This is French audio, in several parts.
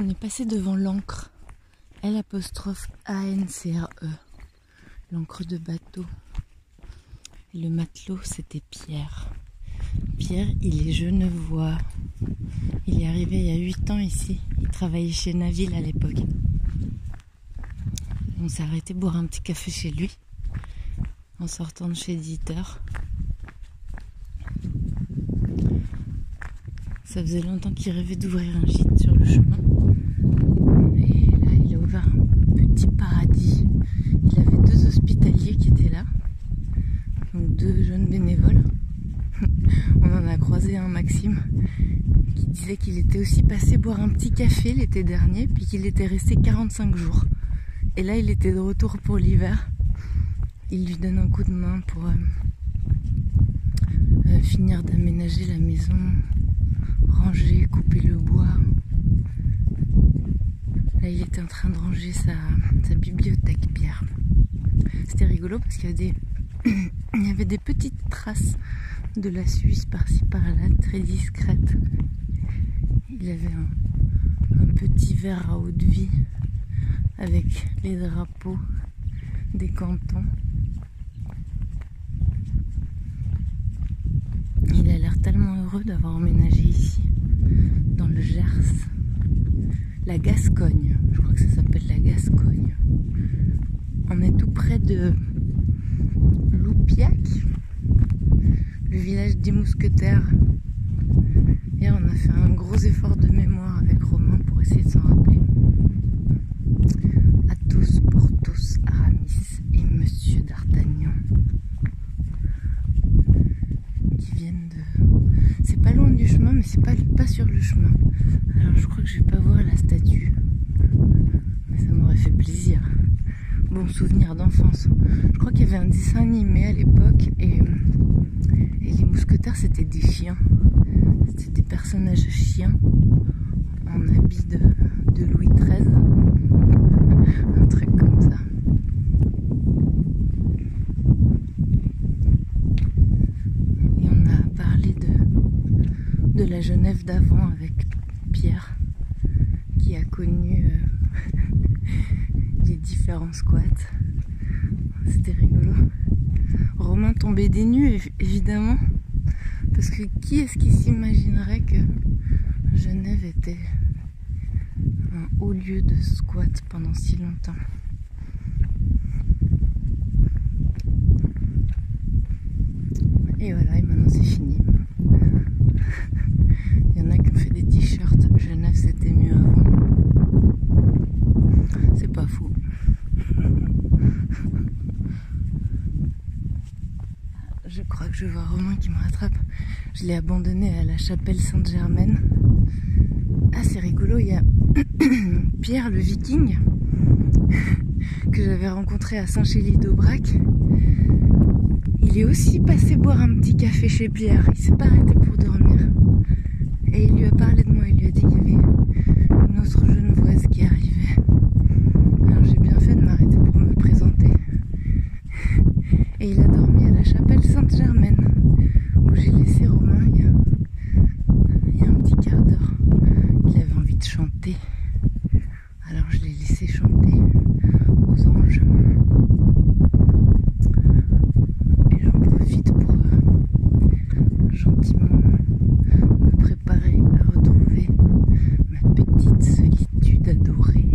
On est passé devant l'encre. L A-N-C-R-E. L'encre de bateau. Le matelot, c'était Pierre. Pierre, il est genevois. Il est arrivé il y a 8 ans ici. Il travaillait chez Naville à l'époque. On s'est arrêté boire un petit café chez lui en sortant de chez l'éditeur. Ça faisait longtemps qu'il rêvait d'ouvrir un gîte sur le chemin. Et là, il a ouvert un petit paradis. Il avait deux hospitaliers qui étaient là. Donc deux jeunes bénévoles. On en a croisé un, Maxime, qui disait qu'il était aussi passé boire un petit café l'été dernier, puis qu'il était resté 45 jours. Et là, il était de retour pour l'hiver. Il lui donne un coup de main pour euh, euh, finir d'aménager la maison, ranger, couper le bois. Là, il était en train de ranger sa, bibliothèque, Pierre. C'était rigolo parce qu'il y, avait des petites traces de la Suisse par-ci par-là, très discrètes. Il avait un, un petit verre à eau de vie avec les drapeaux des cantons. Il a l'air tellement heureux d'avoir emménagé ici, dans le Gers. La Gascogne, je crois que ça s'appelle la Gascogne. On est tout près de Loupiac, le village des mousquetaires. Hier, on a fait un gros effort de mémoire avec Romain pour essayer de s'en rappeler. Athos, Porthos, Aramis et Monsieur d'Artagnan. Mais c'est pas, sur le chemin. Alors je crois que je vais pas voir la statue. Mais ça m'aurait fait plaisir. Bon souvenir d'enfance. Je crois qu'il y avait un dessin animé à l'époque et, et les mousquetaires c'était des chiens. C'était des personnages chiens en habit de, de Louis XIII. Un truc comme ça. de d'avant avec Pierre qui a connu euh, les différents squats. C'était rigolo. Romain tombait des nues évidemment parce que qui est-ce qui s'imaginerait que Genève était un haut lieu de squat pendant si longtemps? Et voilà, et maintenant c'est fini. Il y en a qui ont fait des t-shirts. Genève, c'était mieux avant. C'est pas fou. Je crois que je vois Romain qui me rattrape. Je l'ai abandonné à la chapelle Sainte-Germaine. Ah, c'est rigolo, il y a Pierre le Viking que j'avais rencontré à Saint-Chély d'Aubrac. Il est aussi passé boire un petit café chez Pierre. Il s'est pas arrêté pour dormir. Et il lui a parlé de moi, il lui a dit qu'il y avait une autre genevoise qui arrivait. Alors j'ai bien fait de m'arrêter pour me présenter. Et il a dormi à la chapelle Sainte-Germaine, j'ai laissé Romain il y, a, un petit quart d'heure. Il avait envie de chanter. Alors je l'ai laissé chanter aux anges. Et j'en profite pour euh, gentiment solitude adorée.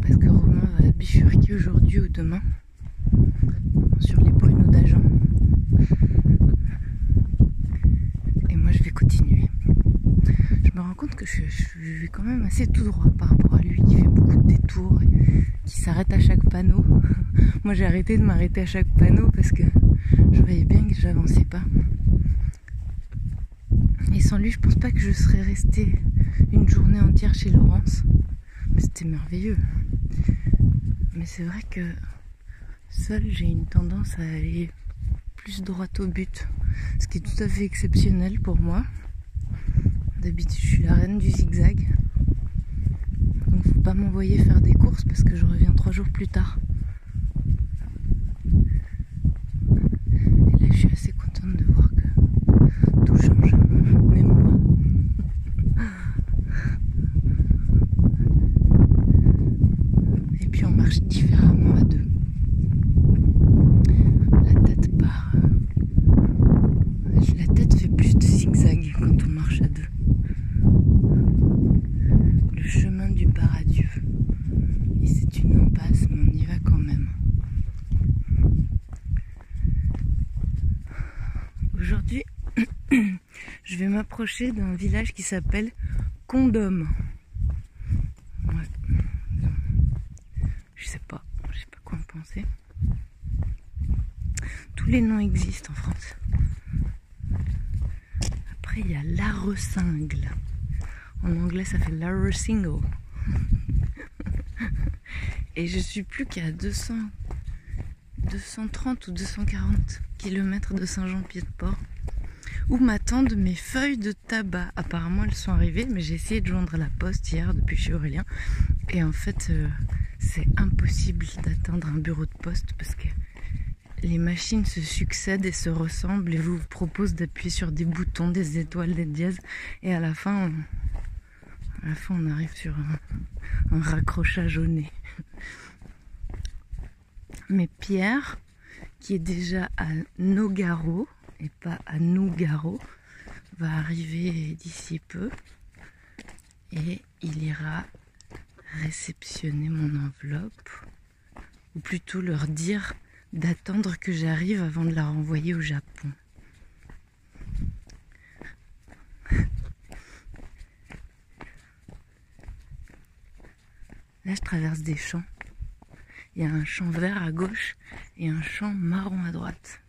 Parce que Romain va bifurquer aujourd'hui ou demain sur les pruneaux d'agent. Et moi je vais continuer. Je me rends compte que je, quand même assez tout droit par rapport à lui qui fait beaucoup de détours, qui s'arrête à chaque panneau. moi j'ai arrêté de m'arrêter à chaque panneau parce que je voyais bien que j'avançais pas. Et sans lui, je pense pas que je serais restée une journée entière chez Laurence. C'était merveilleux. Mais c'est vrai que seule, j'ai une tendance à aller plus droit au but. Ce qui est tout à fait exceptionnel pour moi. D'habitude, je suis la reine du zigzag. Donc, faut pas m'envoyer faire des courses parce que je reviens trois jours plus tard. Et là, je suis assez contente de voir que tout change. Même moi. D'un village qui s'appelle Condom. Je sais pas, je sais pas quoi en penser. Tous les noms existent en France. Après, il y a Larrecingle. En anglais, ça fait Larrecingle. Et je suis plus qu'à 200, 230 ou 240 km de Saint-Jean-Pied-de-Port où m'attendent mes feuilles de tabac. Apparemment, elles sont arrivées, mais j'ai essayé de joindre la poste hier depuis chez Aurélien. Et en fait, euh, c'est impossible d'atteindre un bureau de poste parce que les machines se succèdent et se ressemblent et vous, vous proposent d'appuyer sur des boutons, des étoiles, des dièses. Et à la fin, on, à la fin, on arrive sur un, un raccrochage au nez. Mais Pierre, qui est déjà à Nogaro et pas à Nougaro, va arriver d'ici peu et il ira réceptionner mon enveloppe, ou plutôt leur dire d'attendre que j'arrive avant de la renvoyer au Japon. Là, je traverse des champs. Il y a un champ vert à gauche et un champ marron à droite.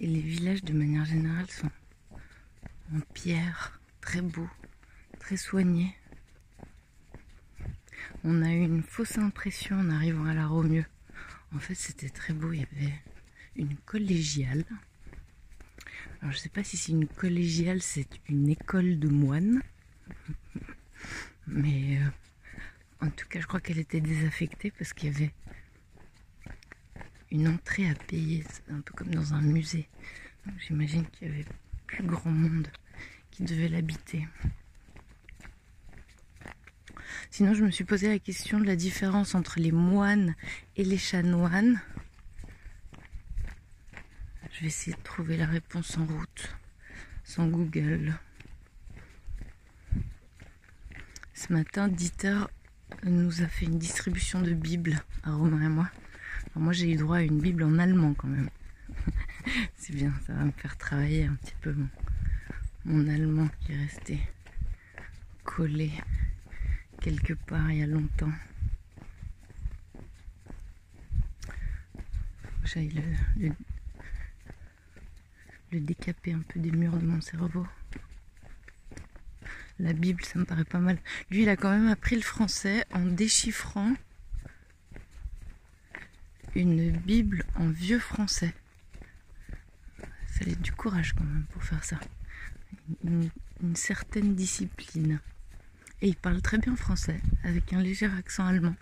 Et les villages, de manière générale, sont en pierre, très beaux, très soignés. On a eu une fausse impression en arrivant à la Romieux. En fait, c'était très beau. Il y avait une collégiale. Alors, je ne sais pas si c'est une collégiale, c'est une école de moines. Mais euh, en tout cas, je crois qu'elle était désaffectée parce qu'il y avait une entrée à payer, un peu comme dans un musée. J'imagine qu'il y avait plus grand monde qui devait l'habiter. Sinon, je me suis posé la question de la différence entre les moines et les chanoines. Je vais essayer de trouver la réponse en route, sans Google. Ce matin, Dieter nous a fait une distribution de Bibles à Romain et moi. Moi, j'ai eu droit à une Bible en allemand quand même. C'est bien, ça va me faire travailler un petit peu mon, allemand qui est resté collé quelque part il y a longtemps. J'aille le, le, le décaper un peu des murs de mon cerveau. La Bible, ça me paraît pas mal. Lui, il a quand même appris le français en déchiffrant une Bible en vieux français. Ça fallait du courage quand même pour faire ça. Une, certaine discipline. Et il parle très bien français, avec un léger accent allemand.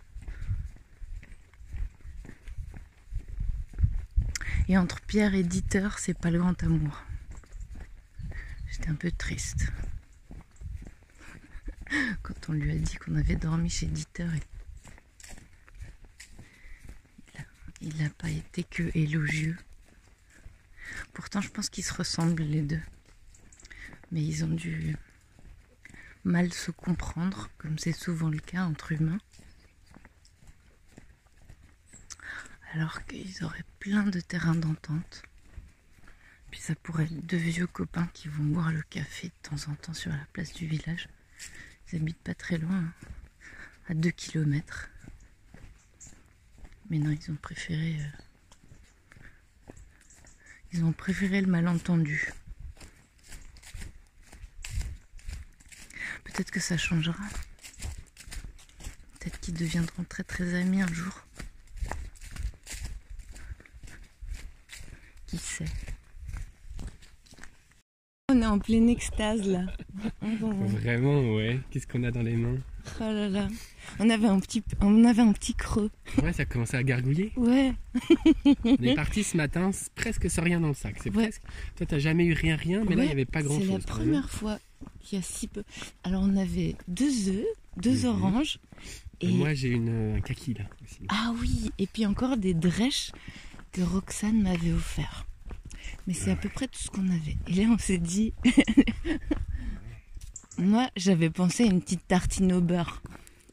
Et entre Pierre et Dieter, c'est pas le grand amour. J'étais un peu triste. Quand on lui a dit qu'on avait dormi chez Dieter, il n'a pas été que élogieux. Pourtant, je pense qu'ils se ressemblent les deux. Mais ils ont dû mal se comprendre, comme c'est souvent le cas entre humains. Alors qu'ils auraient plein de terrains d'entente. Puis ça pourrait être deux vieux copains qui vont boire le café de temps en temps sur la place du village. Ils habitent pas très loin, hein, à deux kilomètres. Mais non, ils ont préféré. Euh, ils ont préféré le malentendu. Peut-être que ça changera. Peut-être qu'ils deviendront très très amis un jour. Qui sait? On est en pleine extase là. Vraiment, ouais. Qu'est-ce qu'on a dans les mains? Oh là là. On avait un petit, on avait un petit creux. Ouais, ça a commencé à gargouiller. Ouais. On est parti ce matin presque sans rien dans le sac. C'est Ouais. presque. Toi, t'as jamais eu rien, rien, mais là, il n'y avait pas grand C'est la première fois qu'il y a si peu. Alors on avait deux œufs, deux Mhm. oranges et Moi, j'ai une, un kaki là aussi. ah oui et puis encore des drèches que Roxane m'avait offert. Mais c'est à peu près tout ce qu'on avait. Et là on s'est dit. Moi j'avais pensé à une petite tartine au beurre.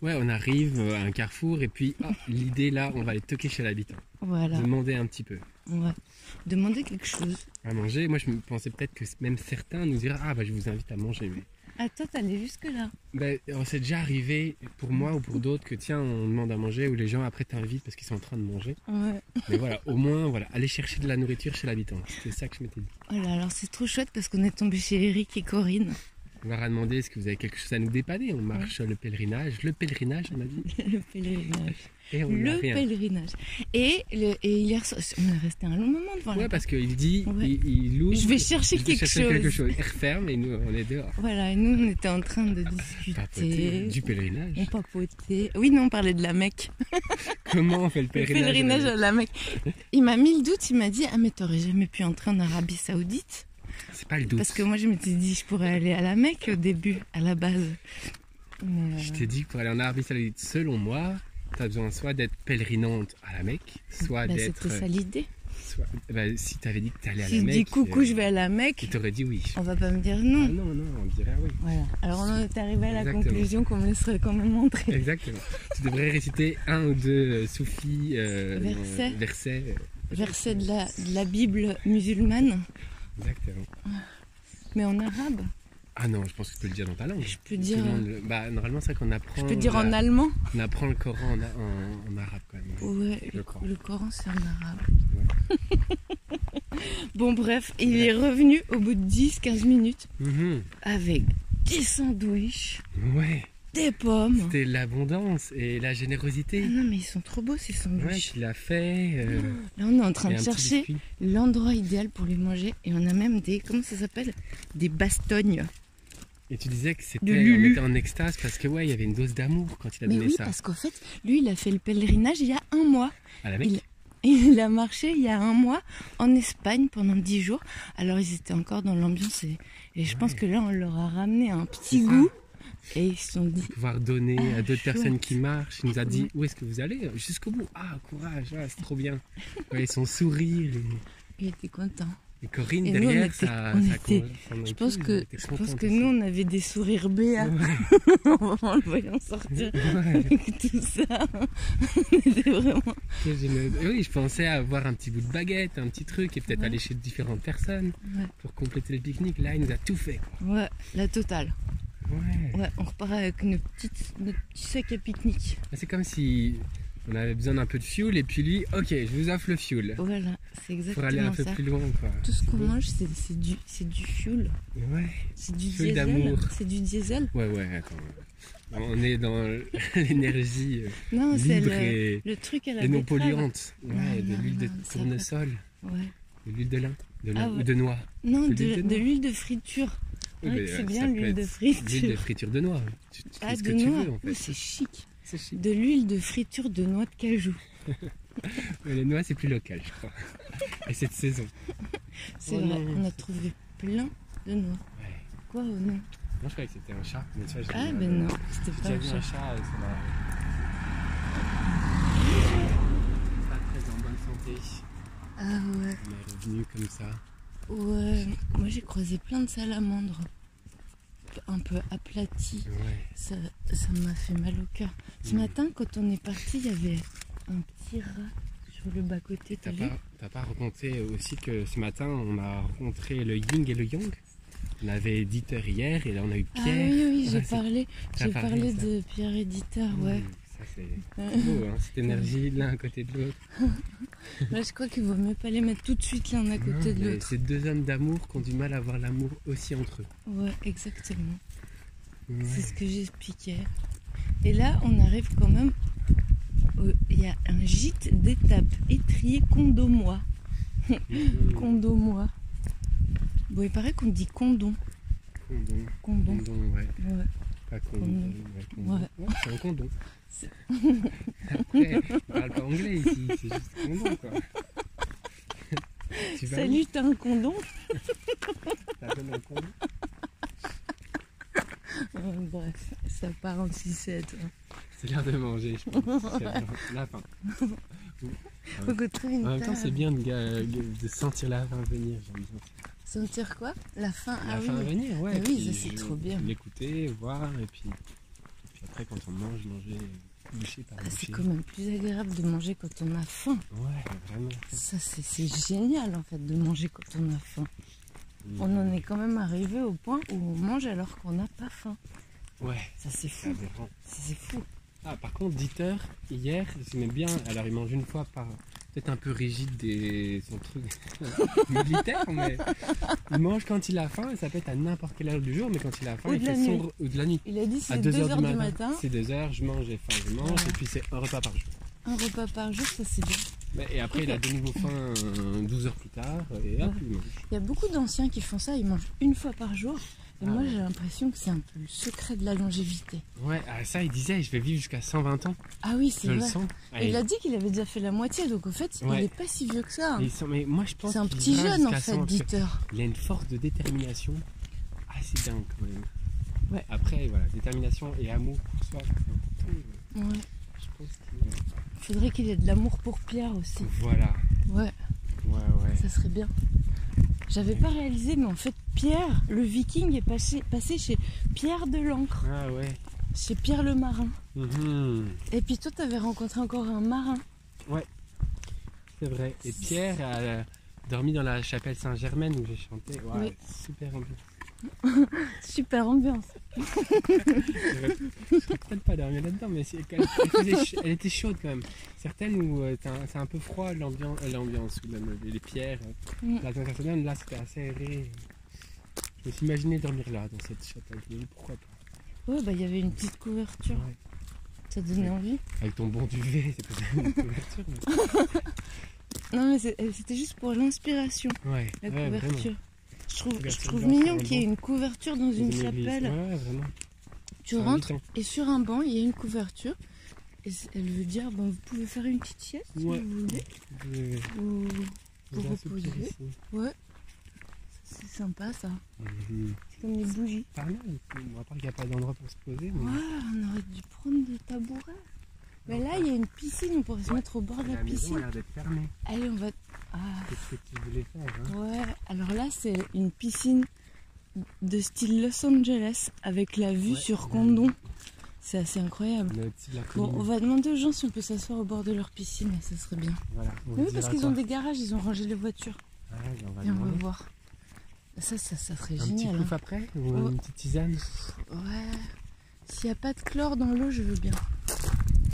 Ouais, on arrive à un carrefour et puis ah, l'idée là, on va aller toquer chez l'habitant. Voilà. Demander un petit peu. Ouais. Demander quelque chose. À manger, moi je me pensais peut-être que même certains nous diraient Ah bah je vous invite à manger. Mais Ah, toi, t'allais jusque-là. Ben, euh, c'est déjà arrivé pour moi ou pour d'autres que tiens, on demande à manger ou les gens après t'invitent parce qu'ils sont en train de manger. Ouais. Mais voilà, au moins, voilà, aller chercher de la nourriture chez l'habitant. C'était ça que je m'étais dit. Voilà, alors c'est trop chouette parce qu'on est tombé chez Eric et Corinne. On leur a demandé est-ce que vous avez quelque chose à nous dépanner. On marche le pèlerinage, le pèlerinage, on a dit. le pèlerinage. Et on Le pèlerinage. Et, le, et hier soir, on est resté un long moment devant Ouais, parce qu'il dit, Ouais. il, il ouvre. Je vais chercher je vais quelque chercher chose. quelque chose. Il referme et nous, on est dehors. Voilà, et nous on était en train de Papoter discuter. du pèlerinage. On papotait. Oui, non, on parlait de la Mecque. Comment on fait le Le pèlerinage pèlerinage à la Mecque. Il m'a mis le doute, il m'a dit Ah, mais t'aurais jamais pu entrer en Arabie Saoudite C'est pas le doute. Parce que moi je m'étais dit Je pourrais aller à la Mecque au début, à la base. Mais, euh, Je t'ai dit que pour aller en Arabie Saoudite, selon moi, tu as besoin soit d'être pèlerinante à la Mecque, soit bah, d'être. c'était ça l'idée. soit- bah, si tu avais dit que tu allais à Si la je Mecque. dis coucou, euh, je vais à la Mecque, Il t'aurait dit oui. on va pas me dire Ah non. non, non, on dirait oui. Voilà. Alors on est arrivé à la Exactement. conclusion qu'on me laisserait quand même entrer. Exactement. tu devrais réciter un ou deux euh, soufis euh, Versets. versets, Verset de la, de la Bible musulmane, Exactement. mais en arabe. Ah non, je pense que tu peux le dire dans ta langue. Je peux dire, le monde bah, normalement, c'est vrai qu'on apprend. je peux dire en allemand. On apprend le Coran en, en- en arabe quand même. Ouais, Le le, Coran. le Coran c'est en arabe. bon bref, il est revenu au bout de 10-15 minutes Mhm. avec des sandwichs, Ouais, des pommes. c'était l'abondance et la Ah générosité. non mais ils sont trop beaux ces Ouais, sandwichs. tu l'as fait. euh, Là on est en train de chercher l'endroit idéal pour les manger et on a même des, comment ça s'appelle? Des bastognes. Et tu disais que c'était, on était en extase parce que ouais, il y avait une dose d'amour quand il a Mais donné oui, ça parce qu'en fait, lui il a fait le pèlerinage il y a un mois. à la Mecque. Il a marché il y a un mois en Espagne pendant 10 jours. Alors ils étaient encore dans l'ambiance et, et je pense Ouais. que là on leur a ramené un petit ça. Et ils se sont dit pouvoir donner Ah, à d'autres chouette. personnes qui marchent. Il nous a dit où est-ce que vous allez? Jusqu'au bout. Ah, courage, ah, c'est trop bien. Ouais, et son sourire. Et, il était content. et Corinne Et nous, derrière, était- ça. ça était- son Je pense que je pense que nous on avait des sourires béats Ouais, en le voyant sortir ouais, avec tout ça. On était vraiment. Et Oui, je pensais avoir un petit bout de baguette, un petit truc, et peut-être Ouais. aller chez différentes personnes pour compléter le pique-nique. Là, il nous a tout fait. Ouais, la totale. Ouais. Ouais, on repart avec une petite, notre petit sac à pique-nique. C'est comme si on avait besoin d'un peu de fuel, et puis lui, ok, je vous offre le fuel. Voilà, c'est Pour aller un exactement peu ça. plus loin, quoi. Tout ce qu'on mange, c'est c'est du, c'est du fuel. Ouais. C'est du Fuel d'amour. C'est du diesel. Ouais, ouais, attends. On est dans l'énergie euh, Non, c'est libre le, et, le truc à la et non polluante. Ouais, Non, de l'huile de ça tournesol, Ouais. de l'huile de lin, de lin Ah ou de noix. Non, De de, l'huile de de noix. l'huile de friture. Oui, Ouais, mais, c'est euh, bien ça l'huile de friture. L'huile de friture de noix. Tu, tu Ah, fais ce de que tu noix. veux en fait. c'est chic. De l'huile de friture de noix de cajou. Mais les noix, c'est plus local, je crois. Et cette saison. C'est Oh vrai, non. on a trouvé plein de noix. Ouais. Quoi, oh non Moi, je croyais que c'était un chat. Mais tu j'ai Ah, vu, ben euh, non, c'était pas un vu chat. un chat euh. Pas très en bonne santé. Ah ouais. On est revenu comme ça. Ouais, moi j'ai croisé plein de salamandres. Un peu aplaties. Ouais. Ça ça m'a fait mal au cœur. Ce Mm. matin, quand on est parti, il y avait un petit rat sur le bas-côté. T'as pas, pas raconté aussi que ce matin on a rencontré le yin et le yang? On avait Dieter hier et là on a eu Ah Pierre. oui, oui, j'ai parlé, j'ai parlé, ça. de Pierre Éditeur, ouais. Mmh, Ça c'est beau, hein, cette énergie l'un à côté de l'autre. Là, je crois qu'il vaut mieux pas les mettre tout de suite l'un à côté Non, de l'autre. Ces deux hommes d'amour qui ont du mal à avoir l'amour aussi entre eux. Ouais, exactement. Ouais. C'est ce que j'expliquais. Et là, on arrive quand même. au- Il y a un gîte d'étape étrier condomois. Mmh. Condomois. Bon, il paraît qu'on dit condom. Condom. Condom. Condom, ouais. Ouais. Pas condom. Condom. ouais, condom. Ouais, c'est un condom. Après, on parle pas anglais ici, c'est juste condom quoi. tu Salut, t'as un condom T'as donné un condom Euh, Bref, ça part en sucette. hein. C'est l'heure de manger, je pense. La. Faut une En même temps, c'est bien de, sentir la fin venir. Sentir quoi? La fin La Ah fin oui. venir, ouais. Ah oui, ça, c'est trop bien. L'écouter, voir, et puis après, quand on mange, manger bouchée par Ah, c'est bouchée. quand même plus agréable de manger quand on a faim. Ouais, vraiment. Ça, c'est c'est génial en fait de manger quand on a faim. On en est quand même arrivé au point où on mange alors qu'on n'a pas faim. Ouais, Ça, c'est c'est fou. C'est fou. Ah, par contre, Dieter, hier, j'aimais bien. Alors, il mange une fois par. Peut-être un peu rigide des. son truc militaire, mais. Il mange quand il a faim et ça peut être à n'importe quelle heure du jour, mais quand il a faim, il fait sombre. Ou de la nuit. Il a dit À c'est 2 2 heures, heures du matin. matin. C'est 2 heures, je mange, j'ai faim, je mange, et puis c'est un repas par jour. Un repas par jour, ça c'est bien. Mais- Et après, il a de nouveau faim euh, 12 heures plus tard, et hop, Ouais. il mange. Il y a beaucoup d'anciens qui font ça, ils mangent une fois par jour. Et Ah moi ouais. j'ai l'impression que c'est un peu le secret de la longévité. Ouais, ah, ça, il disait, je vais vivre jusqu'à 120 ans. Ah oui, c'est le vrai. sens. Il a dit qu'il avait déjà fait la moitié, donc en fait il Ouais. est pas si vieux que ça. hein. il sent- mais moi, je pense C'est un petit jeune en fait, 100 ans, parce que Dieter. Il a une force de détermination assez dingue quand même. Ouais. Après, voilà, détermination et amour pour soi, c'est important. Ouais. Je pense qu'il. Faudrait qu'il ait de l'amour pour Pierre aussi. Voilà. Ouais, Ouais, ouais. ça serait bien. J'avais pas réalisé, mais en fait Pierre, le viking, est passé, passé chez Pierre de l'Ancre, Ah ouais. chez Pierre le marin. Mhm. Et puis toi t'avais rencontré encore un marin. C'est vrai. Et Pierre a dormi dans la chapelle Saint-Germain où j'ai chanté. Ouais, Oui. super ambiance. Super ambiance. J'aurais peut-être pas dormi là-dedans, mais elle, elle faisait elle était chaude quand même. Certaines où euh, un- c'est un peu froid l'ambiance, euh, l'ambiance ou même les pierres. euh, Mm. La Saint-Germain, là c'était assez aéré. Je me suis imaginé dormir là, dans cette chapelle. Je pourquoi pas. Ouais, bah il y avait une petite couverture. Ouais. Ça donnait envie. Avec ton bon duvet, c'est pas une couverture. mais- Non mais c'était juste pour l'inspiration, Ouais, la ouais, vraiment. Je trouve, je mignon qu'il y ait une couverture dans une chapelle. Ouais, vraiment. Tu rentres invitant. et sur un banc il y a une couverture. Et elle veut dire bon, vous pouvez faire une petite sieste si vous voulez. Ou... Vous ici. Ouais. C'est sympa ça. Mhm. C'est comme des bougies. Pas mal. Bon, à part qu'il n'y a pas d'endroit pour se poser. mais- Ouais, on aurait dû prendre des tabourets. Mais là il y a une piscine, on pourrait se mettre au bord de la La piscine. Allez, on va. Ah. Qu'est-ce que tu voulais faire hein Ouais, alors là c'est une piscine de style Los Angeles avec la vue Ouais. sur Condon. C'est assez incroyable. La Bon, on va demander aux gens si on peut s'asseoir au bord de leur piscine, ça serait bien. Voilà. Oui, parce qu'ils ont des garages, ils ont rangé les voitures. Ouais, on va Et on va demander. voir. Ça, ça, ça serait Un petit génial. après Ou Ouais. une petite tisane? Hein. Ouais. S'il n'y a pas de chlore dans l'eau, je veux bien.